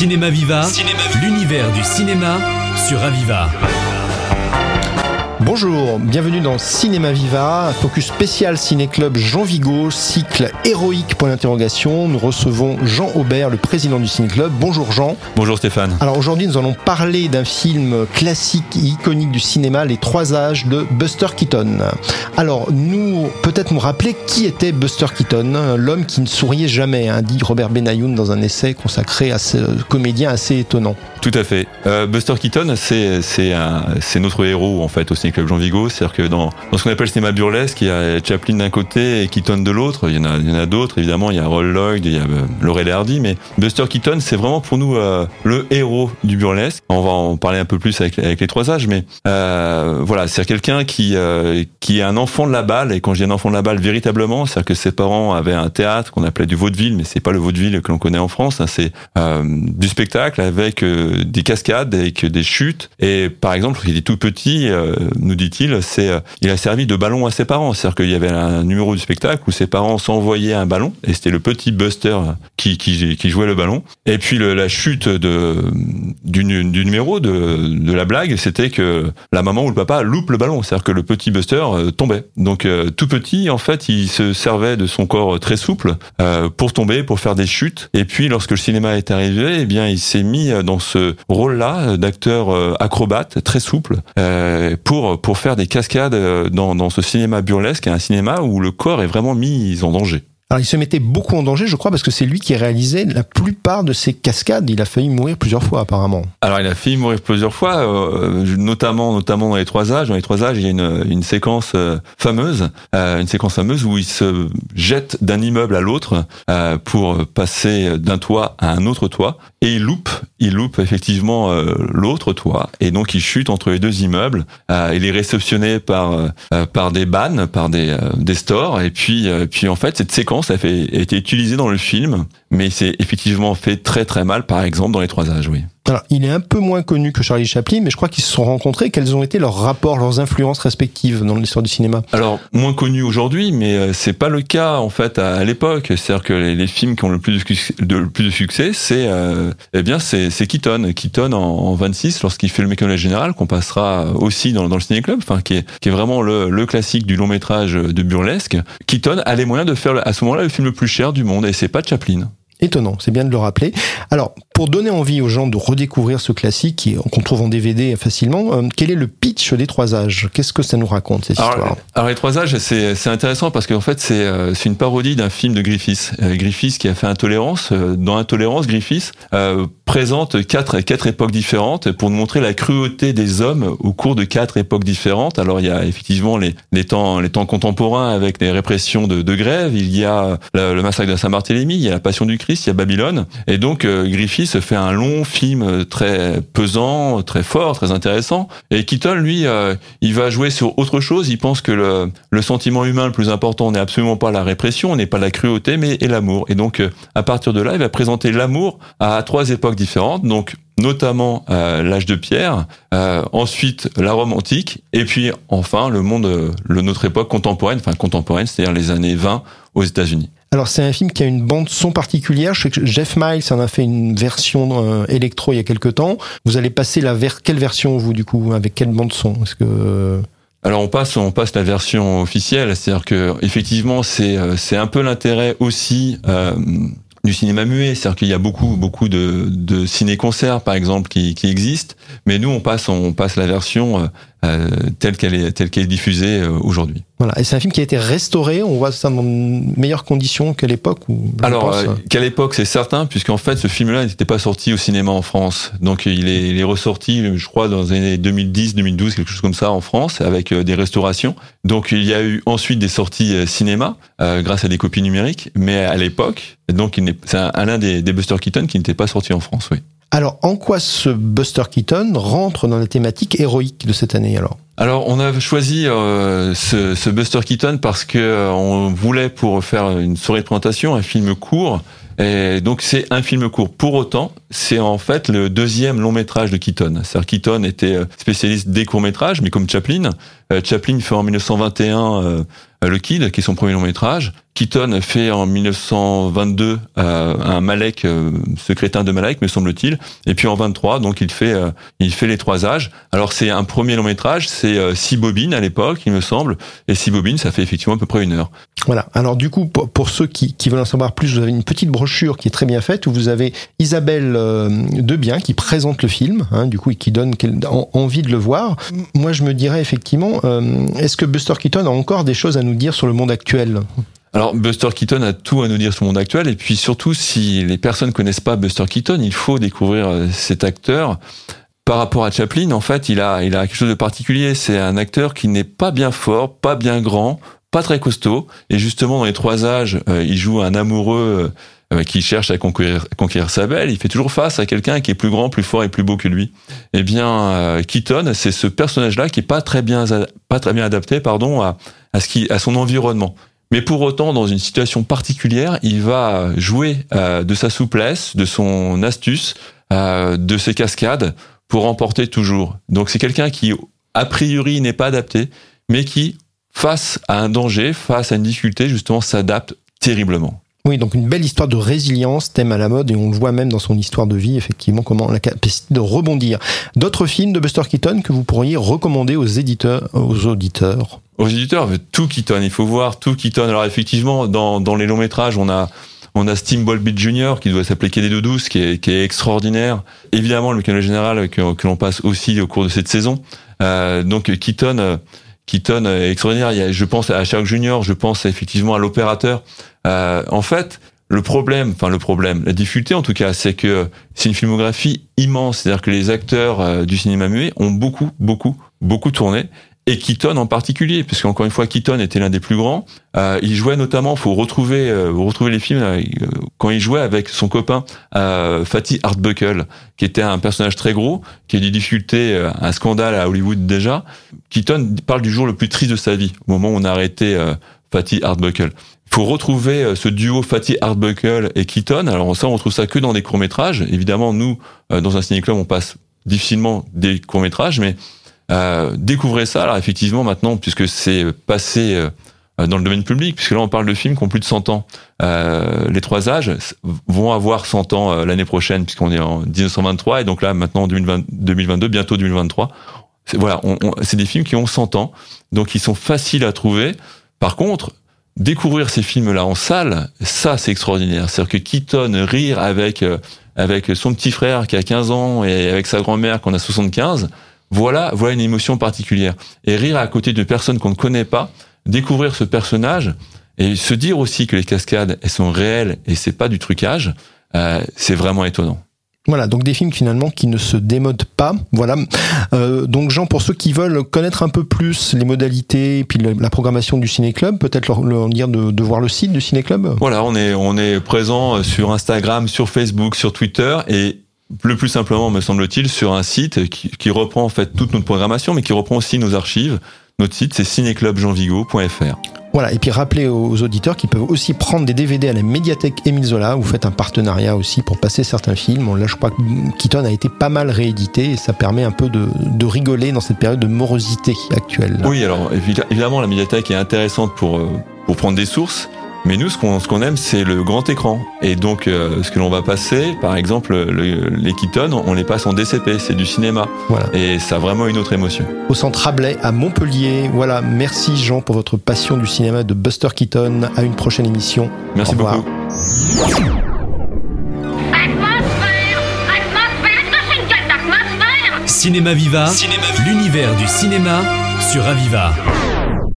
Cinéma Viva, l'univers du cinéma sur Aviva. Bonjour, bienvenue dans Cinéma Viva, focus spécial Ciné-Club Jean Vigo, cycle héroïque pour l'interrogation. Nous recevons Jean Aubert, le président du Ciné-Club. Bonjour Jean. Bonjour Stéphane. Alors aujourd'hui, nous allons parler d'un film classique et iconique du cinéma, Les Trois Âges de Buster Keaton. Alors, nous, peut-être nous rappeler qui était Buster Keaton, l'homme qui ne souriait jamais, hein, dit Robert Benayoun dans un essai consacré à ce comédien assez étonnant. Tout à fait. Euh, Buster Keaton, c'est notre héros en fait au Ciné-Club Jean Vigo. C'est-à-dire que dans, dans ce qu'on appelle le cinéma burlesque, il y a Chaplin d'un côté et Keaton de l'autre. Il y en a, il y en a d'autres évidemment. Il y a Roll Lloyd, il y a euh, Laurel Hardy, mais Buster Keaton, c'est vraiment pour nous euh, le héros du burlesque. On va en parler un peu plus avec, avec les trois âges, mais euh, voilà, c'est quelqu'un qui euh, qui est un enfant de la balle. Et quand je dis un enfant de la balle, véritablement, c'est-à-dire que ses parents avaient un théâtre qu'on appelait du vaudeville, mais c'est pas le vaudeville que l'on connaît en France. Hein, c'est euh, du spectacle avec des cascades, avec des chutes. Et par exemple, il est tout petit, euh, nous dit-il, c'est euh, il a servi de ballon à ses parents. C'est-à-dire qu'il y avait un numéro du spectacle où ses parents s'envoyaient un ballon et c'était le petit Buster qui, qui, qui jouait le ballon. Et puis le, la chute de du, du numéro de, de la blague, c'était que la maman ou le papa loupe le ballon. C'est-à-dire que le petit Buster euh, tombait. Donc tout petit, en fait, il se servait de son corps très souple pour tomber, pour faire des chutes. Et puis lorsque le cinéma est arrivé, eh bien, il s'est mis dans ce rôle-là d'acteur euh, acrobate très souple euh, pour faire des cascades euh, dans dans ce cinéma burlesque, un cinéma où le corps est vraiment mis en danger. Alors il se mettait beaucoup en danger, je crois, parce que c'est lui qui réalisait la plupart de ces cascades. Il a failli mourir plusieurs fois, apparemment. Alors il a failli mourir plusieurs fois, euh, notamment notamment dans les trois âges. Dans les trois âges, il y a une, une séquence euh, fameuse, euh, une séquence fameuse où il se jette d'un immeuble à l'autre euh, pour passer d'un toit à un autre toit, et il loupe, il loupe effectivement euh, l'autre toit, et donc il chute entre les deux immeubles. il est réceptionné par par des bannes, par des des stores, et puis puis en fait cette séquence ça a, fait, été utilisé dans le film, mais c'est effectivement fait très très mal, par exemple, dans les trois âges, oui. Alors, il est un peu moins connu que Charlie Chaplin, mais je crois qu'ils se sont rencontrés. Quels ont été leurs rapports, leurs influences respectives dans l'histoire du cinéma Alors, moins connu aujourd'hui, mais euh, c'est pas le cas en fait à, l'époque. C'est-à-dire que les, les, films qui ont le plus de, le plus de succès, c'est euh, eh bien c'est Keaton. Keaton en, en 26, lorsqu'il fait le mécanisme général, qu'on passera aussi dans, dans le ciné club, enfin qui est, qui est vraiment le, le, classique du long métrage de burlesque. Keaton a les moyens de faire à ce moment-là le film le plus cher du monde, et c'est pas Chaplin étonnant, c'est bien de le rappeler. Alors, pour donner envie aux gens de redécouvrir ce classique qu'on trouve en DVD facilement, euh, quel est le pitch des Trois Âges? Qu'est-ce que ça nous raconte cette alors, histoire? Alors les Trois Âges, c'est intéressant parce qu'en fait c'est euh, une parodie d'un film de Griffiths. Euh, Griffiths qui a fait Intolérance. Dans Intolérance, Griffiths euh, présente quatre quatre époques différentes pour nous montrer la cruauté des hommes au cours de quatre époques différentes. Alors il y a effectivement les, les temps les temps contemporains avec les répressions de, de grève. Il y a le, le massacre de Saint-Barthélemy. Il y a la Passion du Christ. Il y a Babylone. Et donc Griffiths se fait un long film très pesant, très fort, très intéressant. Et Keaton, lui, euh, il va jouer sur autre chose. Il pense que le, sentiment humain le plus important n'est absolument pas la répression, n'est pas la cruauté, mais est l'amour. Et donc, euh, à partir de là, il va présenter l'amour à trois époques différentes. Donc, notamment euh, l'âge de pierre, euh, ensuite la Rome antique, et puis enfin le monde, le, notre époque contemporaine, enfin contemporaine, c'est-à-dire les années 20 aux États-Unis. Alors c'est un film qui a une bande son particulière. Je sais que Jeff Miles en a fait une version euh, électro il y a quelques temps. Vous allez passer la quelle version vous du coup avec quelle bande son? Est-ce que alors on passe on passe la version officielle, c'est-à-dire que effectivement c'est c'est un peu l'intérêt aussi euh, du cinéma muet, c'est-à-dire qu'il y a beaucoup beaucoup de, de ciné-concerts par exemple qui, qui existent, mais nous on passe on passe la version euh, telle qu'elle est telle qu'elle est diffusée euh, aujourd'hui. Voilà, et c'est un film qui a été restauré, on voit ça dans de meilleures conditions qu'à l'époque ou Alors euh, qu'à l'époque c'est certain puisqu'en fait ce film-là n'était pas sorti au cinéma en France. Donc il est, il est ressorti je crois dans les années 2010, 2012 quelque chose comme ça en France avec des restaurations. Donc il y a eu ensuite des sorties cinéma grâce à des copies numériques, mais à l'époque donc c'est un, l'un des, des Buster Keaton qui n'était pas sorti en France, oui. Alors, en quoi ce Buster Keaton rentre dans la thématique héroïque de cette année alors? Alors, on a choisi euh, ce, ce, Buster Keaton parce que euh, on voulait pour faire une soirée de présentation un film court. Et donc c'est un film court. Pour autant, c'est en fait le deuxième long métrage de Keaton. C'est-à-dire Keaton était euh, spécialiste des courts métrages, mais comme Chaplin, euh, Chaplin fait en 1921 euh, Le Kid, qui est son premier long métrage, Keaton fait en 1922 euh, un Malek, euh, ce crétin de Malek, me semble-t-il. Et puis en 23, donc il fait, euh, il fait les trois âges. Alors c'est un premier long métrage, c'est euh, six bobines à l'époque, il me semble. Et six bobines, ça fait effectivement à peu près une heure. Voilà. Alors du coup, pour, ceux qui, qui, veulent en savoir plus, vous avez une petite brochure qui est très bien faite où vous avez Isabelle euh, Debien qui présente le film, hein, du coup, et qui donne envie de le voir. Moi, je me dirais effectivement, euh, est-ce que Buster Keaton a encore des choses à nous dire sur le monde actuel alors Buster Keaton a tout à nous dire sur le monde actuel et puis surtout si les personnes connaissent pas Buster Keaton, il faut découvrir euh, cet acteur. Par rapport à Chaplin, en fait, il a il a quelque chose de particulier. C'est un acteur qui n'est pas bien fort, pas bien grand, pas très costaud. Et justement, dans les trois âges, euh, il joue un amoureux euh, qui cherche à conquérir, conquérir sa belle. Il fait toujours face à quelqu'un qui est plus grand, plus fort et plus beau que lui. Eh bien, euh, Keaton, c'est ce personnage-là qui est pas très bien pas très bien adapté, pardon, à, à ce qui à son environnement. Mais pour autant, dans une situation particulière, il va jouer euh, de sa souplesse, de son astuce, euh, de ses cascades pour remporter toujours. Donc c'est quelqu'un qui, a priori, n'est pas adapté, mais qui, face à un danger, face à une difficulté, justement, s'adapte terriblement. Oui, donc une belle histoire de résilience, thème à la mode, et on le voit même dans son histoire de vie, effectivement, comment la capacité de rebondir. D'autres films de Buster Keaton que vous pourriez recommander aux éditeurs, aux auditeurs? Aux éditeurs, tout Keaton. Il faut voir tout Keaton. Alors effectivement, dans, dans les longs métrages, on a on a Steamboat Beat Junior qui doit s'appeler KD de 12 qui est, qui est extraordinaire. Évidemment, le canal général que, que l'on passe aussi au cours de cette saison. Euh, donc Keaton, Keaton est extraordinaire. Il y a, je pense à Sherlock Junior, je pense effectivement à l'opérateur. Euh, en fait, le problème, enfin le problème, la difficulté en tout cas, c'est que c'est une filmographie immense. C'est-à-dire que les acteurs euh, du cinéma muet ont beaucoup, beaucoup, beaucoup tourné et Keaton en particulier, puisque encore une fois Keaton était l'un des plus grands. Euh, il jouait notamment, faut retrouver, euh, retrouver les films euh, quand il jouait avec son copain euh, Fatih Artbuckle, qui était un personnage très gros, qui a des difficultés, euh, un scandale à Hollywood déjà. Keaton parle du jour le plus triste de sa vie, au moment où on a arrêté Fatih Artbuckle. Il faut retrouver ce duo Fatih Artbuckle et Keaton. Alors ça, on retrouve ça que dans des courts métrages. Évidemment, nous, dans un ciné-club, on passe difficilement des courts métrages, mais euh, découvrez ça, alors effectivement, maintenant, puisque c'est passé euh, dans le domaine public, puisque là on parle de films qui ont plus de 100 ans. Euh, les trois âges vont avoir 100 ans euh, l'année prochaine, puisqu'on est en 1923, et donc là maintenant en 2022, bientôt 2023. C'est, voilà, on, on, c'est des films qui ont 100 ans, donc ils sont faciles à trouver. Par contre, découvrir ces films-là en salle, ça c'est extraordinaire. C'est-à-dire que Keaton rire avec avec son petit frère qui a 15 ans et avec sa grand-mère qu'on a 75, voilà, voilà une émotion particulière. Et rire à côté de personnes qu'on ne connaît pas, découvrir ce personnage et se dire aussi que les cascades elles sont réelles et c'est pas du trucage, euh, c'est vraiment étonnant. Voilà, donc des films finalement qui ne se démodent pas. Voilà. Euh, donc Jean, pour ceux qui veulent connaître un peu plus les modalités et puis la programmation du Ciné Club, peut-être leur, leur, dire de, de, voir le site du Ciné Club. Voilà, on est on est présent sur Instagram, sur Facebook, sur Twitter et le plus simplement, me semble-t-il, sur un site qui, qui, reprend en fait toute notre programmation, mais qui reprend aussi nos archives. Notre site, c'est cinéclubjeanvigo.fr. Voilà, et puis rappelez aux auditeurs qu'ils peuvent aussi prendre des DVD à la médiathèque Émile Zola. Vous faites un partenariat aussi pour passer certains films. Là, je crois que Keaton a été pas mal réédité et ça permet un peu de, de rigoler dans cette période de morosité actuelle. Oui, alors évidemment, la médiathèque est intéressante pour, euh, pour prendre des sources. Mais nous, ce qu'on ce qu'on aime, c'est le grand écran. Et donc, euh, ce que l'on va passer, par exemple, le, les Keaton, on les passe en DCP, c'est du cinéma. Voilà. Et ça a vraiment une autre émotion. Au centre Rabelais, à Montpellier. Voilà, merci Jean pour votre passion du cinéma de Buster Keaton. À une prochaine émission. Merci beaucoup. Cinéma Viva, Cinéma... l'univers du cinéma sur Aviva.